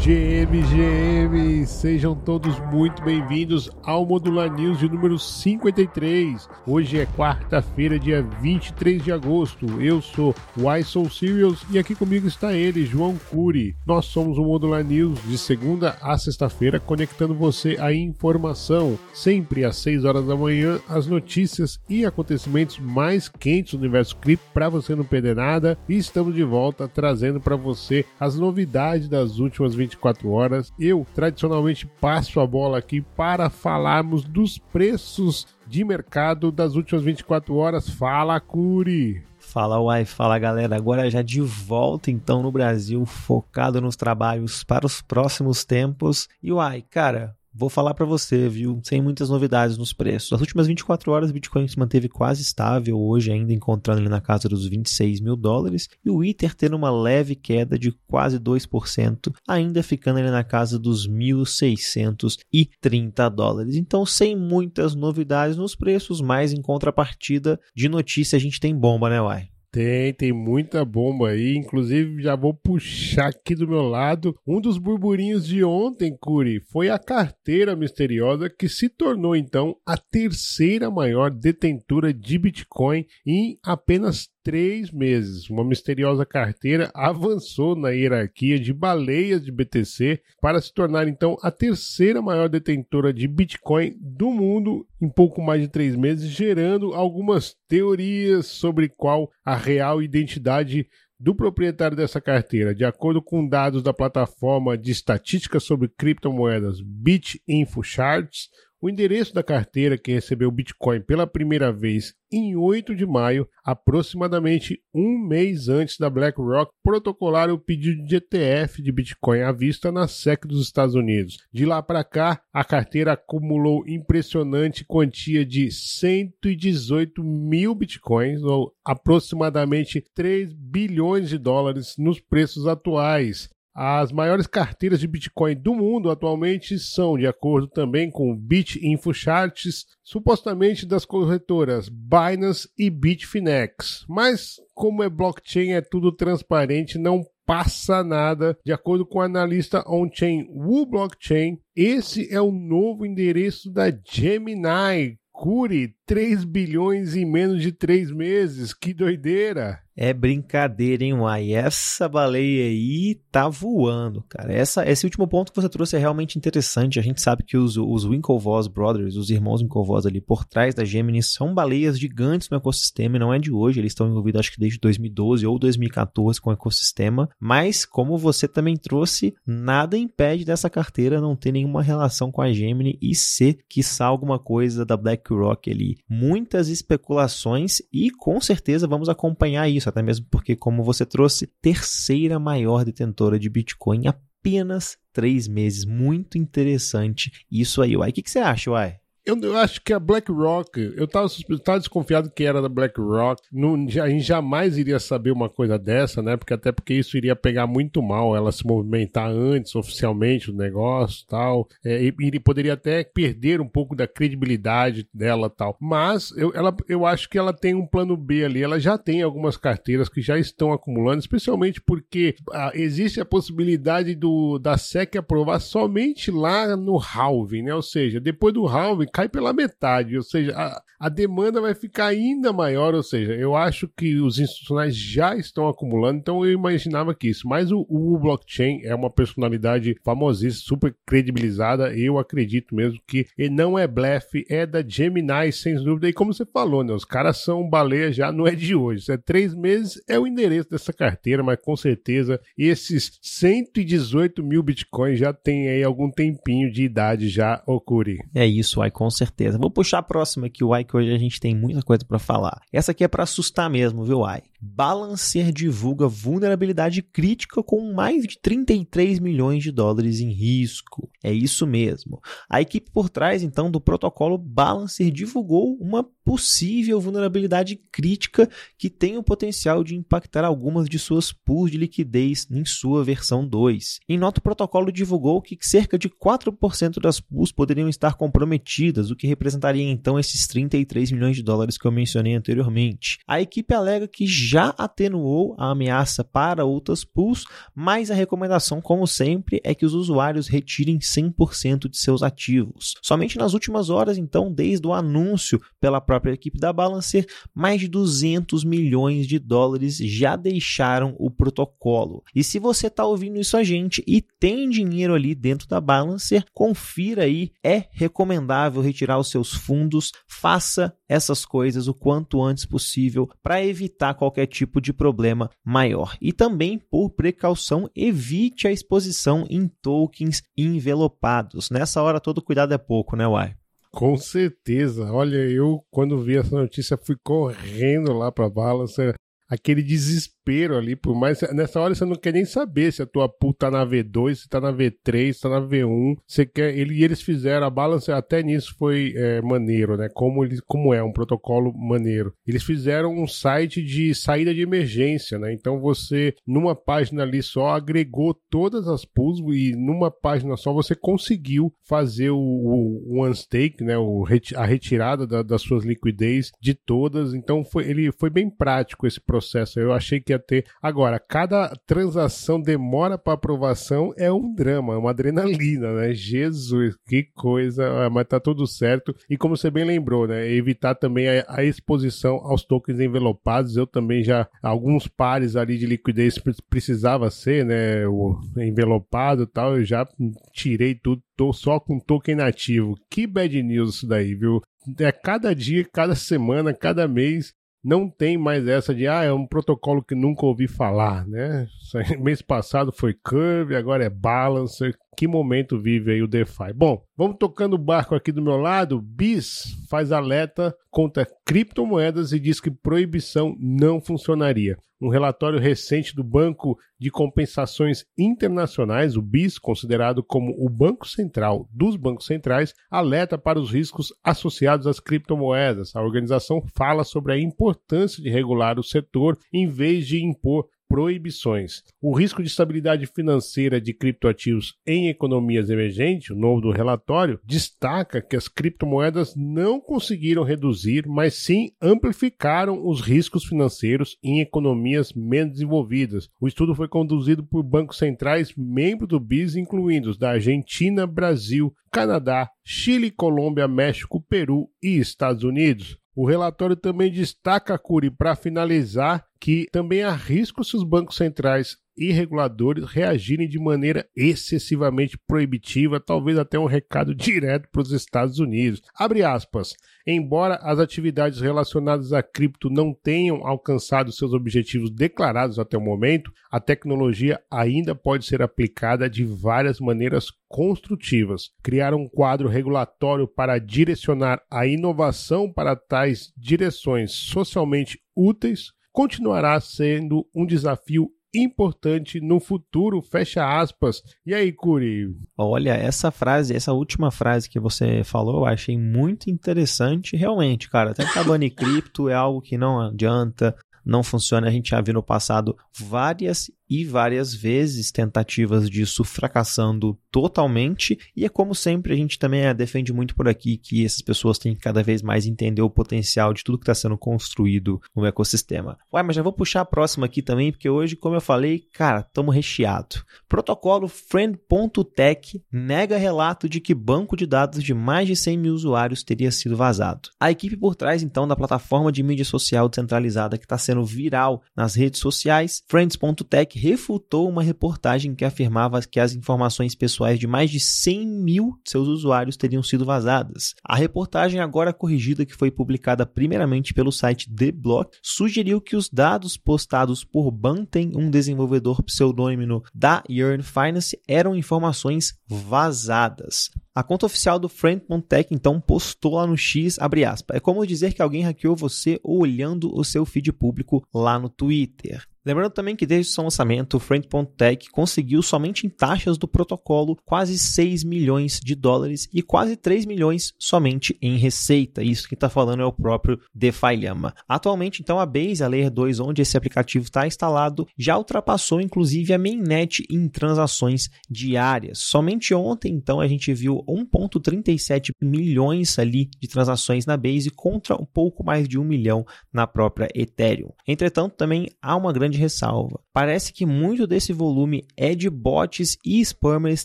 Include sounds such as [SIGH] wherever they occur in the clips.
GM, GM, sejam todos muito bem-vindos ao Modular News de número 53. Hoje é quarta-feira, dia 23 de agosto. Eu sou o iSoul Serials e aqui comigo está ele, João Cury. Nós somos o Modular News de segunda a sexta-feira, conectando você à informação, sempre às 6 horas da manhã, as notícias e acontecimentos mais quentes do universo cripto para você não perder nada. E estamos de volta trazendo para você as novidades das últimas 20 24 horas. Eu tradicionalmente passo a bola aqui para falarmos dos preços de mercado das últimas 24 horas. Fala, Curi! Fala Uai, fala galera, agora já de volta então no Brasil, focado nos trabalhos para os próximos tempos. E Uai, cara, Vou falar para você, viu? Sem muitas novidades nos preços. As últimas 24 horas, o Bitcoin se manteve quase estável, hoje ainda encontrando ele na casa dos 26 mil dólares, e o Ether tendo uma leve queda de quase 2%, ainda ficando ali na casa dos 1.630 dólares. Então, sem muitas novidades nos preços, mas em contrapartida de notícia, a gente tem bomba, né, Uai? Tem, tem muita bomba aí. Inclusive, já vou puxar aqui do meu lado. Um dos burburinhos de ontem, Curi, foi a carteira misteriosa que se tornou então a terceira maior detentora de Bitcoin em apenas três meses, uma misteriosa carteira avançou na hierarquia de baleias de BTC para se tornar então a terceira maior detentora de Bitcoin do mundo em pouco mais de três meses, gerando algumas teorias sobre qual a real identidade do proprietário dessa carteira. De acordo com dados da plataforma de estatística sobre criptomoedas BitInfoCharts, o endereço da carteira que recebeu Bitcoin pela primeira vez em 8 de maio, aproximadamente um mês antes da BlackRock protocolar o pedido de ETF de Bitcoin à vista na SEC dos Estados Unidos. De lá para cá, a carteira acumulou impressionante quantia de 118 mil Bitcoins, ou aproximadamente 3 bilhões de dólares nos preços atuais. As maiores carteiras de Bitcoin do mundo atualmente são, de acordo também com BitInfoCharts, supostamente das corretoras Binance e Bitfinex. Mas como é blockchain, é tudo transparente, não passa nada. De acordo com o analista on-chain Wu Blockchain, esse é o novo endereço da Gemini. Cure 3 bilhões em menos de 3 meses. Que doideira! É brincadeira, hein, Uai? Essa baleia aí tá voando, cara. Essa, esse último ponto que você trouxe é realmente interessante. A gente sabe que os, os Winklevoss Brothers, os irmãos Winklevoss ali por trás da Gemini, são baleias gigantes no ecossistema e não é de hoje. Eles estão envolvidos, acho que desde 2012 ou 2014 com o ecossistema. Mas, como você também trouxe, nada impede dessa carteira não ter nenhuma relação com a Gemini e ser, quiçá, alguma coisa da BlackRock ali. Muitas especulações e, com certeza, vamos acompanhar isso até mesmo porque, como você trouxe, terceira maior detentora de Bitcoin apenas três meses. Muito interessante isso aí, Uai. O que, que você acha, Uai? Eu, eu, acho que a BlackRock, eu estava tava desconfiado que era da BlackRock. Não, a gente jamais iria saber uma coisa dessa, né? Porque até porque isso iria pegar muito mal ela se movimentar antes, oficialmente, o negócio tal. É, e, e poderia até perder um pouco da credibilidade dela tal. Mas eu, ela, eu acho que ela tem um plano B ali. Ela já tem algumas carteiras que já estão acumulando, especialmente porque ah, existe a possibilidade do, da SEC aprovar somente lá no halving, né? Ou seja, depois do halving cai pela metade, ou seja, a, a demanda vai ficar ainda maior, ou seja, eu acho que os institucionais já estão acumulando, então eu imaginava que isso. Mas o, o blockchain é uma personalidade famosíssima, super credibilizada, eu acredito mesmo que ele não é blefe, é da Gemini, sem dúvida, e como você falou, né, os caras são baleia já, não é de hoje, é três meses, é o endereço dessa carteira, mas com certeza esses 118 mil bitcoins já tem aí algum tempinho de idade já, Okuri. É isso, aí com certeza. Vou puxar a próxima aqui, o que hoje a gente tem muita coisa para falar. Essa aqui é para assustar mesmo, viu, Ai? Balancer divulga vulnerabilidade crítica com mais de 33 milhões de dólares em risco. É isso mesmo. A equipe por trás, então, do protocolo Balancer divulgou uma possível vulnerabilidade crítica que tem o potencial de impactar algumas de suas pools de liquidez em sua versão 2. Em nota, o protocolo divulgou que cerca de 4% das pools poderiam estar comprometidas, o que representaria então esses 33 milhões de dólares que eu mencionei anteriormente. A equipe alega que já atenuou a ameaça para outras pools, mas a recomendação, como sempre, é que os usuários retirem 100% de seus ativos. Somente nas últimas horas, então, desde o anúncio pela própria equipe da Balancer, mais de 200 milhões de dólares já deixaram o protocolo. E se você está ouvindo isso a gente e tem dinheiro ali dentro da Balancer, confira aí, é recomendável retirar os seus fundos, faça essas coisas o quanto antes possível para evitar qualquer tipo de problema maior. E também, por precaução, evite a exposição em tokens envelopados. Nessa hora, todo cuidado é pouco, né, Uai? Com certeza. Olha, eu quando vi essa notícia fui correndo lá para Balancer, aquele desespero desespero ali, por mais. Nessa hora você não quer nem saber se a tua pool tá na V2, se tá na V3, se tá na V1. Você quer. Ele, e eles fizeram a balance, até nisso foi é, maneiro, né? Como, ele, como é um protocolo maneiro. Eles fizeram um site de saída de emergência, né? Então você, numa página ali só, agregou todas as pools e numa página só você conseguiu fazer o, o, o unstake, né? O, a retirada da, das suas liquidez de todas. Então foi, ele foi bem prático esse processo. Eu achei que ia ter. Agora, cada transação demora para aprovação é um drama, é uma adrenalina, né? Jesus, que coisa, ah, mas tá tudo certo. E como você bem lembrou, né? Evitar também a, a exposição aos tokens envelopados. Eu também já, alguns pares ali de liquidez precisava ser, né? O envelopado e tal, eu já tirei tudo, tô só com token nativo. Que bad news isso daí, viu? É cada dia, cada semana, cada mês não tem mais essa de, ah, é um protocolo que nunca ouvi falar, né? [LAUGHS] Mês passado foi Curve, agora é Balancer. Que momento vive aí o DeFi? Bom, vamos tocando o barco aqui do meu lado. BIS faz alerta contra criptomoedas e diz que proibição não funcionaria. Um relatório recente do Banco de Compensações Internacionais, o BIS, considerado como o banco central dos bancos centrais, alerta para os riscos associados às criptomoedas. A organização fala sobre a importância de regular o setor em vez de impor proibições. O risco de estabilidade financeira de criptoativos em economias emergentes, o novo do relatório, destaca que as criptomoedas não conseguiram reduzir, mas sim amplificaram os riscos financeiros em economias menos desenvolvidas. O estudo foi conduzido por bancos centrais membros do BIS, incluindo os da Argentina, Brasil, Canadá, Chile, Colômbia, México, Peru e Estados Unidos. O relatório também destaca, Curi, para finalizar, que também há risco se os bancos centrais e reguladores reagirem de maneira excessivamente proibitiva, talvez até um recado direto para os Estados Unidos. Abre aspas. Embora as atividades relacionadas a cripto não tenham alcançado seus objetivos declarados até o momento, a tecnologia ainda pode ser aplicada de várias maneiras construtivas. Criar um quadro regulatório para direcionar a inovação para tais direções socialmente úteis continuará sendo um desafio importante no futuro, fecha aspas. E aí, Curi? Olha, essa frase, essa última frase que você falou, eu achei muito interessante, realmente, cara. Tentar banir cripto é algo que não adianta, não funciona. A gente já viu no passado várias e várias vezes tentativas disso fracassando totalmente. E é como sempre, a gente também é, defende muito por aqui que essas pessoas têm que cada vez mais entender o potencial de tudo que está sendo construído no ecossistema. Ué, mas já vou puxar a próxima aqui também, porque hoje, como eu falei, cara, estamos recheado. Protocolo Friend.tech nega relato de que banco de dados de mais de 100 mil usuários teria sido vazado. A equipe por trás, então, da plataforma de mídia social descentralizada que está sendo viral nas redes sociais, Friends.tech refutou uma reportagem que afirmava que as informações pessoais de mais de 100 mil seus usuários teriam sido vazadas. A reportagem, agora corrigida, que foi publicada primeiramente pelo site The Block, sugeriu que os dados postados por Banten, um desenvolvedor pseudônimo da Yearn Finance, eram informações vazadas. A conta oficial do Friend.tech então postou lá no X, abre aspas, é como dizer que alguém hackeou você olhando o seu feed público lá no Twitter. Lembrando também que desde o seu lançamento, o Friend.tech conseguiu somente em taxas do protocolo quase 6 milhões de dólares e quase 3 milhões somente em receita. Isso que está falando é o próprio DeFi Llama. Atualmente, então, a Base, a Layer 2, onde esse aplicativo está instalado, já ultrapassou inclusive a mainnet em transações diárias. Somente ontem, então, a gente viu 1,37 milhões ali de transações na Base contra um pouco mais de um milhão na própria Ethereum. Entretanto, também há uma grande ressalva. Parece que muito desse volume é de bots e spammers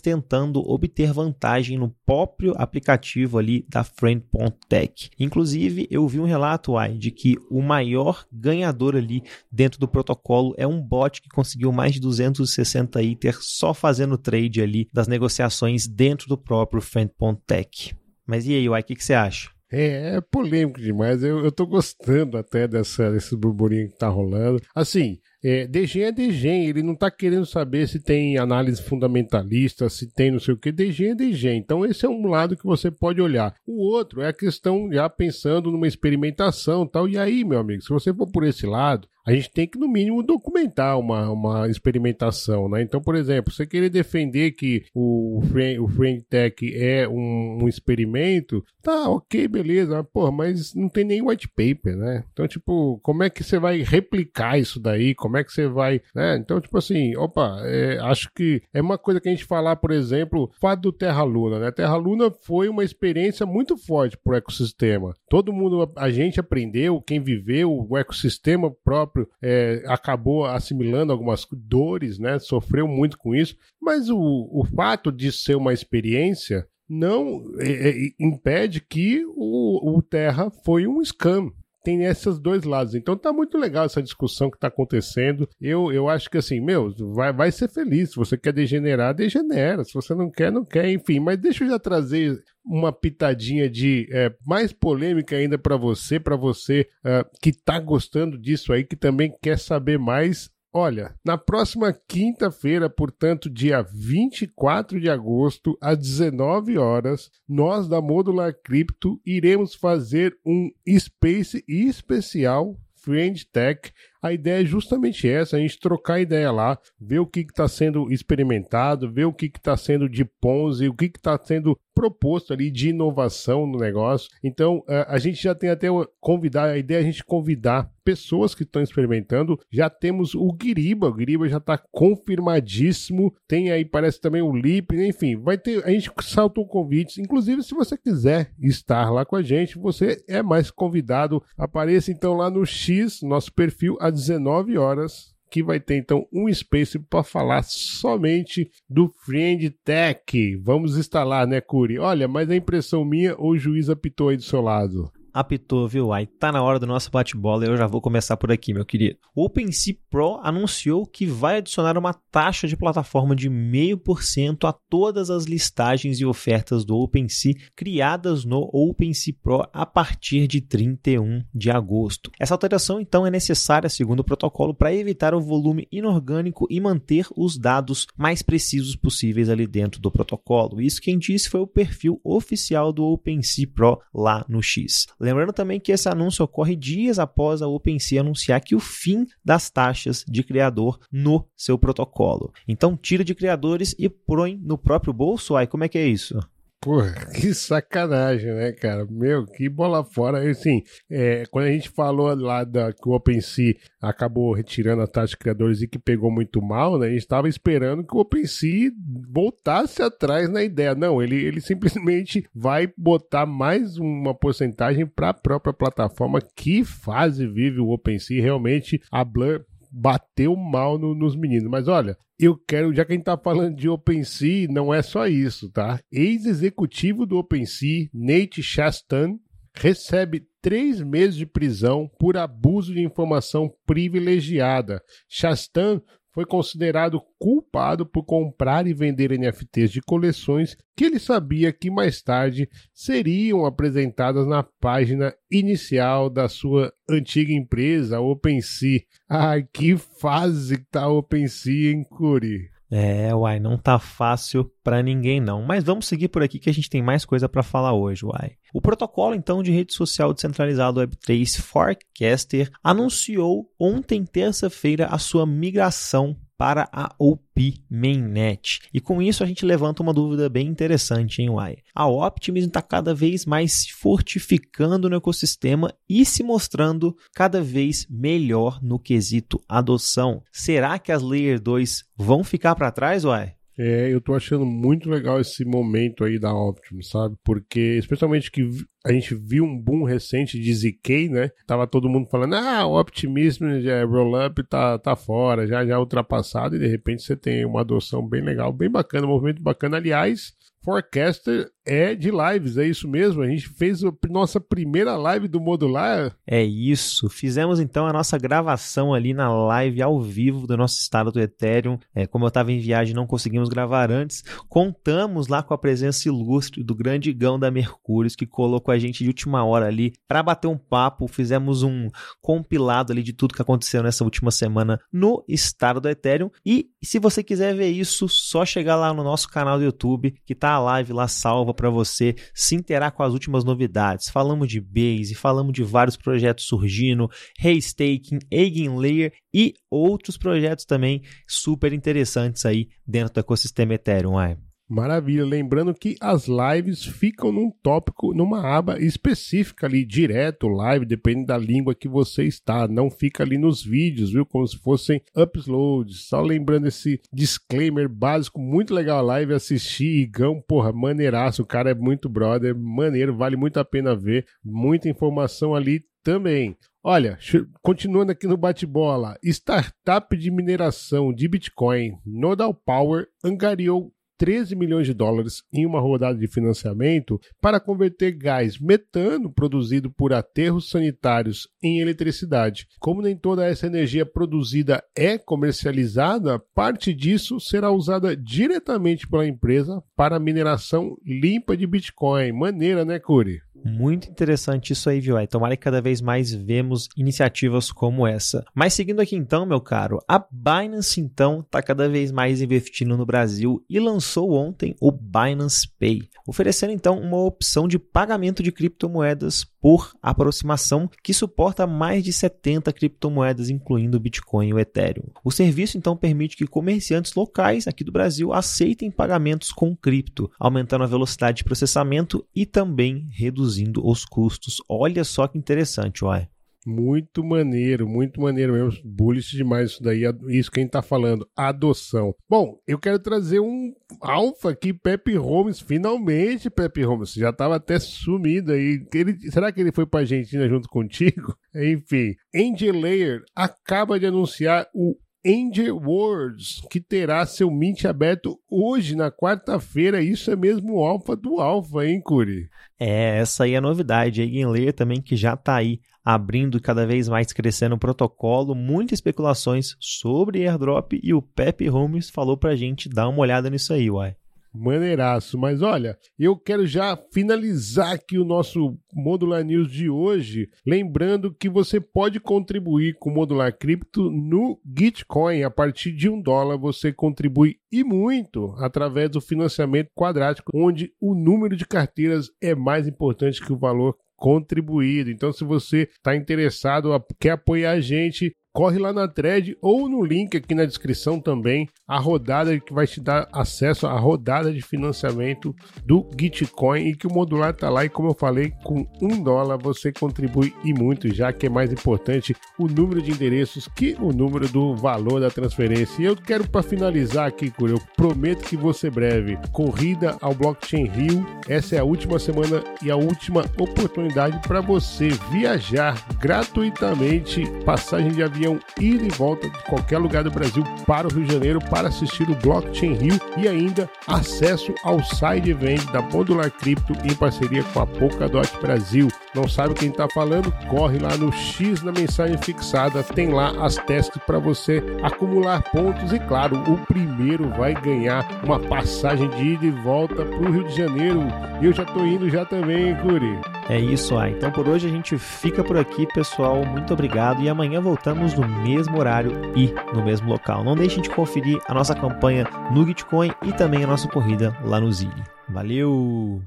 tentando obter vantagem no próprio aplicativo ali da Friend.tech. Inclusive, eu vi um relato aí de que o maior ganhador ali dentro do protocolo é um bot que conseguiu mais de 260 Ether só fazendo trade ali das negociações dentro do próprio Friend.tech. Mas e aí, Uai, o que, que você acha? É, é polêmico demais. Eu, eu tô gostando até dessa, desse burburinho que tá rolando. Assim, é, Degen é Degen, ele não está querendo saber se tem análise fundamentalista, se tem não sei o que. Degen é Degen. Então, esse é um lado que você pode olhar. O outro é a questão já pensando numa experimentação tal. E aí, meu amigo, se você for por esse lado, a gente tem que, no mínimo, documentar uma, uma experimentação, né? Então, por exemplo, você querer defender que o, o Frame Tech é um, um, experimento, tá, ok, beleza, porra, mas não tem nem white paper, né? Então, tipo, como é que você vai replicar isso daí? Como é que você vai, né? Então, tipo assim, opa, é, acho que é uma coisa que a gente falar, por exemplo, fato do Terra Luna, né? Terra Luna foi uma experiência muito forte pro ecossistema. Todo mundo, a gente aprendeu, quem viveu, o ecossistema próprio próprio é, acabou assimilando algumas dores, né? Sofreu muito com isso, mas o, o fato de ser uma experiência não é, é, impede que o, o Terra foi um scam, tem esses dois lados. Então tá muito legal essa discussão que tá acontecendo. Eu, eu acho que assim, meu, vai, vai ser feliz. Se você quer degenerar, degenera. Se você não quer, não quer. Enfim, mas deixa eu já trazer uma pitadinha de é, mais polêmica ainda para você, para você uh, que tá gostando disso aí, que também quer saber mais. Olha, na próxima quinta-feira, portanto, dia 24 de agosto, às 19 horas, nós da Modular Crypto iremos fazer um Space especial Friend Tech. A ideia é justamente essa, a gente trocar ideia lá, ver o que está sendo experimentado, ver o que está sendo de Ponzi, o que está sendo proposto ali de inovação no negócio. Então, eh, a gente já tem até convidar, a ideia é a gente convidar pessoas que estão experimentando. Já temos o Guiriba, o Guiriba já está confirmadíssimo. Tem aí, parece também o Lip, enfim, vai ter, a gente saltou convites. Inclusive, se você quiser estar lá com a gente, você é mais convidado. Apareça então lá no X, nosso perfil, às 19 horas, que vai ter então um space para falar somente do Friend Tech. Vamos instalar, né, Curi? Olha, mas a impressão minha ou o juiz apitou aí do seu lado? Apitou, viu? Aí tá na hora do nosso bate-bola e eu já vou começar por aqui, meu querido. O OpenSea Pro anunciou que vai adicionar uma taxa de plataforma de 0,5% a todas as listagens e ofertas do OpenSea criadas no OpenSea Pro a partir de 31 de agosto. Essa alteração então é necessária, segundo o protocolo, para evitar o volume inorgânico e manter os dados mais precisos possíveis ali dentro do protocolo. Isso quem disse foi o perfil oficial do OpenSea Pro lá no X. Lembrando também que esse anúncio ocorre dias após a OpenSea anunciar que o fim das taxas de criador no seu protocolo. Então, tira de criadores e põe no próprio bolso. Ai, como é que é isso? Porra, [LAUGHS] que sacanagem, né, cara? Meu, que bola fora. Assim, é, quando a gente falou lá da, que o OpenSea acabou retirando a taxa de criadores e que pegou muito mal, né? A gente estava esperando que o OpenSea voltasse atrás na ideia. Não, ele, ele simplesmente vai botar mais uma porcentagem para a própria plataforma. Que fase vive o OpenSea? Realmente, a Blur bateu mal no, nos meninos. Mas olha, eu quero, já que a gente tá falando de OpenSea, não é só isso, tá? Ex-executivo do OpenSea, Nate Chastan, recebe três meses de prisão por abuso de informação privilegiada. Chastan foi considerado culpado por comprar e vender NFTs de coleções que ele sabia que mais tarde seriam apresentadas na página inicial da sua antiga empresa, OpenSea. Ai, que fase que tá a OpenSea, hein, Curi? É, uai, não tá fácil para ninguém não. Mas vamos seguir por aqui que a gente tem mais coisa para falar hoje, uai. O protocolo então de rede social descentralizado Web3 Forecaster anunciou ontem terça-feira a sua migração para a OP Mainnet. E com isso a gente levanta uma dúvida bem interessante, hein, Uai? A Optimism está cada vez mais se fortificando no ecossistema e se mostrando cada vez melhor no quesito adoção. Será que as Layer 2 vão ficar para trás, Uai? É, eu tô achando muito legal esse momento aí da Optimus, sabe? Porque, especialmente que a gente viu um boom recente de ZK, né? Tava todo mundo falando, ah, o Optimism, é, roll-up tá, tá fora, já já ultrapassado, e de repente você tem uma adoção bem legal, bem bacana, um movimento bacana. Aliás, Forecaster é de lives, é isso mesmo? A gente fez a nossa primeira live do modular. É isso. Fizemos então a nossa gravação ali na live ao vivo do nosso estado do Ethereum. É, como eu estava em viagem, não conseguimos gravar antes. Contamos lá com a presença ilustre do grande Gão da Mercúrios, que colocou a gente de última hora ali para bater um papo. Fizemos um compilado ali de tudo que aconteceu nessa última semana no estado do Ethereum. E se você quiser ver isso, só chegar lá no nosso canal do YouTube, que tá a live lá salva para você se interar com as últimas novidades. Falamos de Base, falamos de vários projetos surgindo, Raystaking, Eigenlayer e outros projetos também super interessantes aí dentro do ecossistema Ethereum. Ai. Maravilha. Lembrando que as lives ficam num tópico, numa aba específica ali, direto, live, dependendo da língua que você está. Não fica ali nos vídeos, viu? Como se fossem uploads. Só lembrando esse disclaimer básico, muito legal a live, assistir. Igão, porra, maneiraço. O cara é muito brother, maneiro, vale muito a pena ver. Muita informação ali também. Olha, continuando aqui no bate-bola, startup de mineração de Bitcoin, Nodal Power, angariou 13 milhões de dólares em uma rodada de financiamento para converter gás metano produzido por aterros sanitários em eletricidade. Como nem toda essa energia produzida é comercializada, parte disso será usada diretamente pela empresa para mineração limpa de Bitcoin. Maneira, né, Curi? Muito interessante isso aí, viu? Tomara que cada vez mais vemos iniciativas como essa. Mas seguindo aqui então, meu caro, a Binance então está cada vez mais investindo no Brasil e lançou ontem o Binance Pay, oferecendo então uma opção de pagamento de criptomoedas por aproximação que suporta mais de 70 criptomoedas, incluindo o Bitcoin e o Ethereum. O serviço então permite que comerciantes locais aqui do Brasil aceitem pagamentos com cripto, aumentando a velocidade de processamento e também reduzindo reduzindo os custos. Olha só que interessante, uai. Muito maneiro, muito maneiro mesmo. Bullish demais isso daí, isso que a gente tá falando, adoção. Bom, eu quero trazer um alfa aqui, Pepe Holmes, finalmente, Pepe Holmes, já tava até sumido aí. Ele, será que ele foi pra Argentina junto contigo? [LAUGHS] Enfim, Angel Layer acaba de anunciar o Angel Words, que terá seu mint aberto hoje, na quarta-feira. Isso é mesmo o alfa do alfa, hein, Curi? É, essa aí é a novidade. A Eigenlayer também que já está aí abrindo cada vez mais crescendo o protocolo, muitas especulações sobre airdrop e o Pepe Holmes falou pra gente dar uma olhada nisso aí, uai. Maneiraço. Mas olha, eu quero já finalizar aqui o nosso Modular News de hoje, lembrando que você pode contribuir com o Modular Cripto no Gitcoin. A partir de um dólar você contribui e muito através do financiamento quadrático, onde o número de carteiras é mais importante que o valor contribuído. Então, se você está interessado, quer apoiar a gente, corre lá na thread ou no link aqui na descrição também, a rodada que vai te dar acesso à rodada de financiamento do Gitcoin e que o modular tá lá e como eu falei, com um dólar você contribui e muito, já que é mais importante o número de endereços que o número do valor da transferência. E eu quero para finalizar aqui, Cura, eu prometo que você breve, corrida ao Blockchain Rio, essa é a última semana e a última oportunidade para você viajar gratuitamente, passagem de avião avião ida e volta de qualquer lugar do Brasil para o Rio de Janeiro para assistir o Blockchain Rio e ainda acesso ao side event da Modular Cripto em parceria com a Polkadot Brasil. Não sabe quem está falando? Corre lá no X na mensagem fixada, tem lá as testes para você acumular pontos e claro, o primeiro vai ganhar uma passagem de ida e volta para o Rio de Janeiro. Eu já estou indo já também, Curi. É isso aí. Então por hoje a gente fica por aqui, pessoal. Muito obrigado e amanhã voltamos no mesmo horário e no mesmo local. Não deixem de conferir a nossa campanha no Gitcoin e também a nossa corrida lá no Zilli. Valeu!